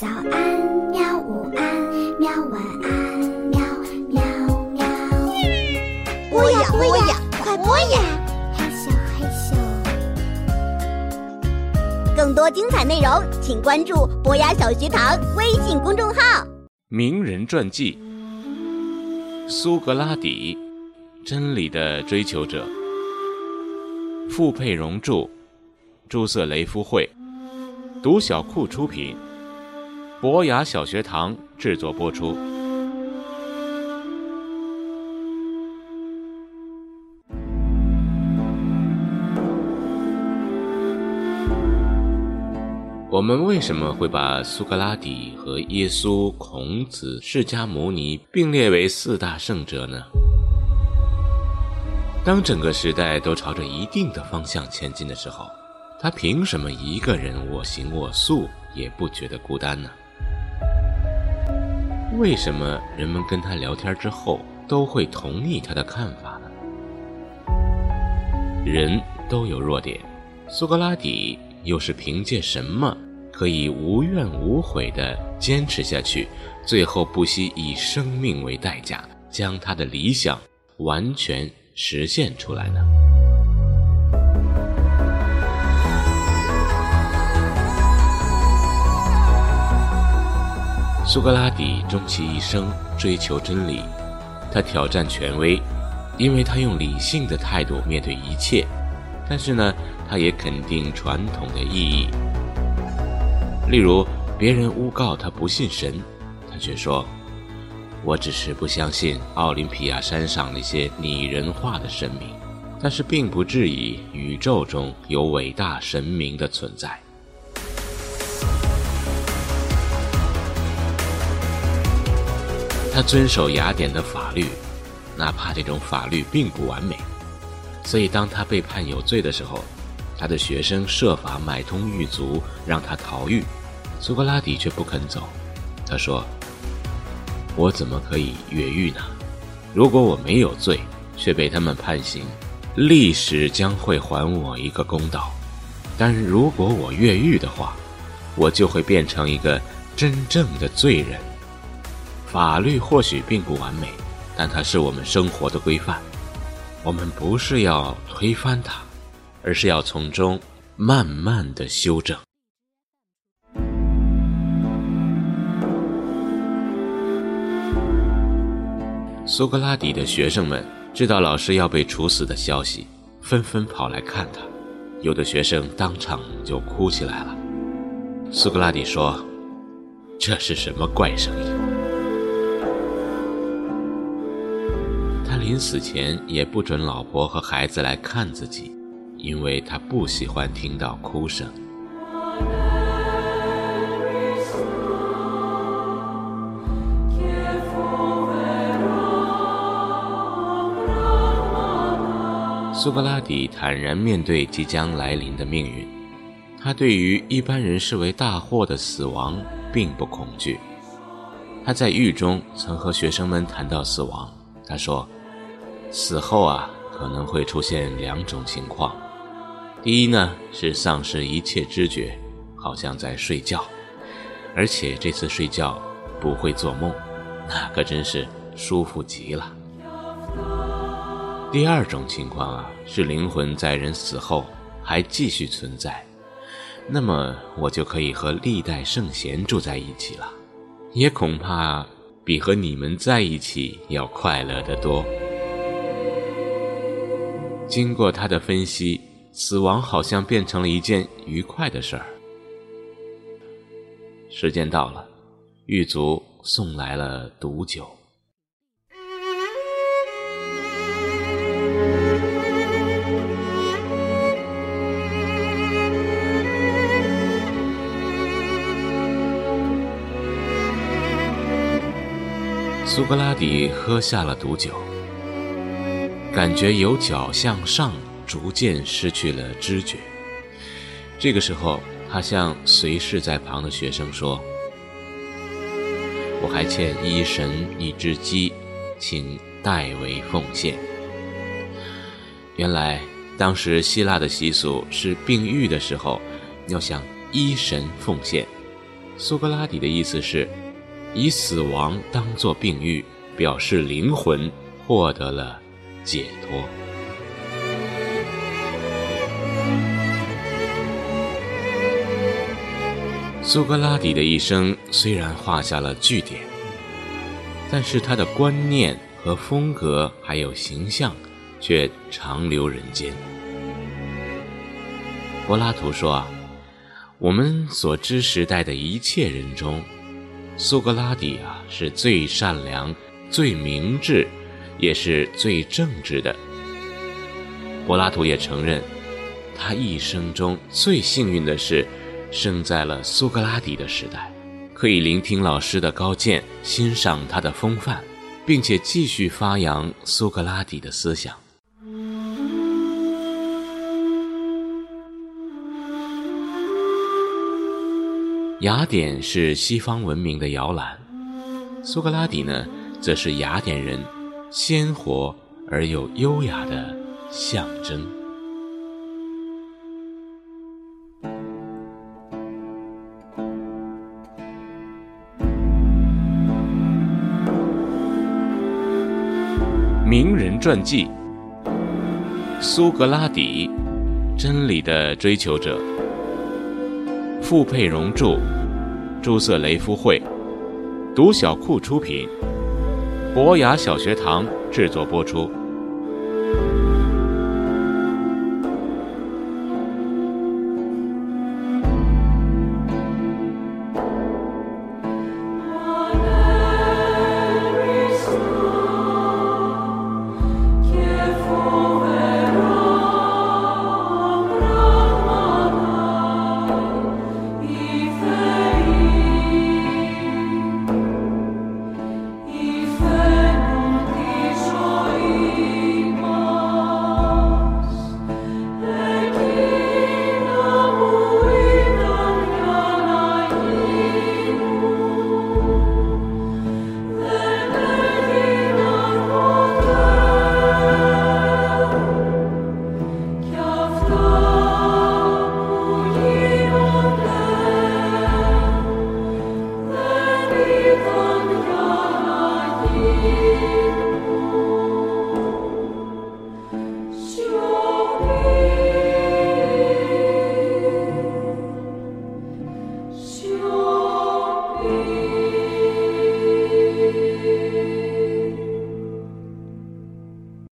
早安，喵！午安，喵！晚安，喵喵喵！播呀播呀，快播呀！嘿咻，嘿咻。更多精彩内容，请关注博雅小学堂微信公众号。名人传记：苏格拉底，真理的追求者。傅佩荣著，朱瑟雷夫绘，读小库出品，博雅小学堂制作播出。我们为什么会把苏格拉底和耶稣、孔子、释迦牟尼并列为四大圣者呢？当整个时代都朝着一定的方向前进的时候，他凭什么一个人我行我素也不觉得孤单呢？为什么人们跟他聊天之后都会同意他的看法呢？人都有弱点，苏格拉底。又是凭借什么可以无怨无悔地坚持下去，最后不惜以生命为代价将他的理想完全实现出来呢？苏格拉底终其一生追求真理，他挑战权威，因为他用理性的态度面对一切。但是呢？他也肯定传统的意义，例如别人诬告他不信神，他却说：“我只是不相信奥林匹亚山上那些拟人化的神明，但是并不质疑宇宙中有伟大神明的存在。”他遵守雅典的法律，哪怕这种法律并不完美，所以当他被判有罪的时候。他的学生设法买通狱卒，让他逃狱，苏格拉底却不肯走。他说：“我怎么可以越狱呢？如果我没有罪，却被他们判刑，历史将会还我一个公道。但如果我越狱的话，我就会变成一个真正的罪人。法律或许并不完美，但它是我们生活的规范。我们不是要推翻它。”而是要从中慢慢的修正。苏格拉底的学生们知道老师要被处死的消息，纷纷跑来看他，有的学生当场就哭起来了。苏格拉底说：“这是什么怪声音？”临死前也不准老婆和孩子来看自己。因为他不喜欢听到哭声。苏格拉底坦然面对即将来临的命运，他对于一般人视为大祸的死亡并不恐惧。他在狱中曾和学生们谈到死亡，他说：“死后啊，可能会出现两种情况。”第一呢，是丧失一切知觉，好像在睡觉，而且这次睡觉不会做梦，那可真是舒服极了。第二种情况啊，是灵魂在人死后还继续存在，那么我就可以和历代圣贤住在一起了，也恐怕比和你们在一起要快乐得多。经过他的分析。死亡好像变成了一件愉快的事儿。时间到了，狱卒送来了毒酒。苏格拉底喝下了毒酒，感觉由脚向上。逐渐失去了知觉。这个时候，他向随侍在旁的学生说：“我还欠医神一只鸡，请代为奉献。”原来，当时希腊的习俗是病愈的时候要向医神奉献，苏格拉底的意思是，以死亡当作病愈，表示灵魂获得了解脱。苏格拉底的一生虽然画下了句点，但是他的观念和风格还有形象，却长留人间。柏拉图说啊。我们所知时代的一切人中，苏格拉底啊是最善良、最明智，也是最正直的。柏拉图也承认，他一生中最幸运的是，生在了苏格拉底的时代，可以聆听老师的高见，欣赏他的风范，并且继续发扬苏格拉底的思想。雅典是西方文明的摇篮，苏格拉底呢，则是雅典人鲜活而又优雅的象征。名人传记：苏格拉底，真理的追求者。傅佩荣著，朱瑟雷夫会，读小库出品，博雅小学堂制作播出。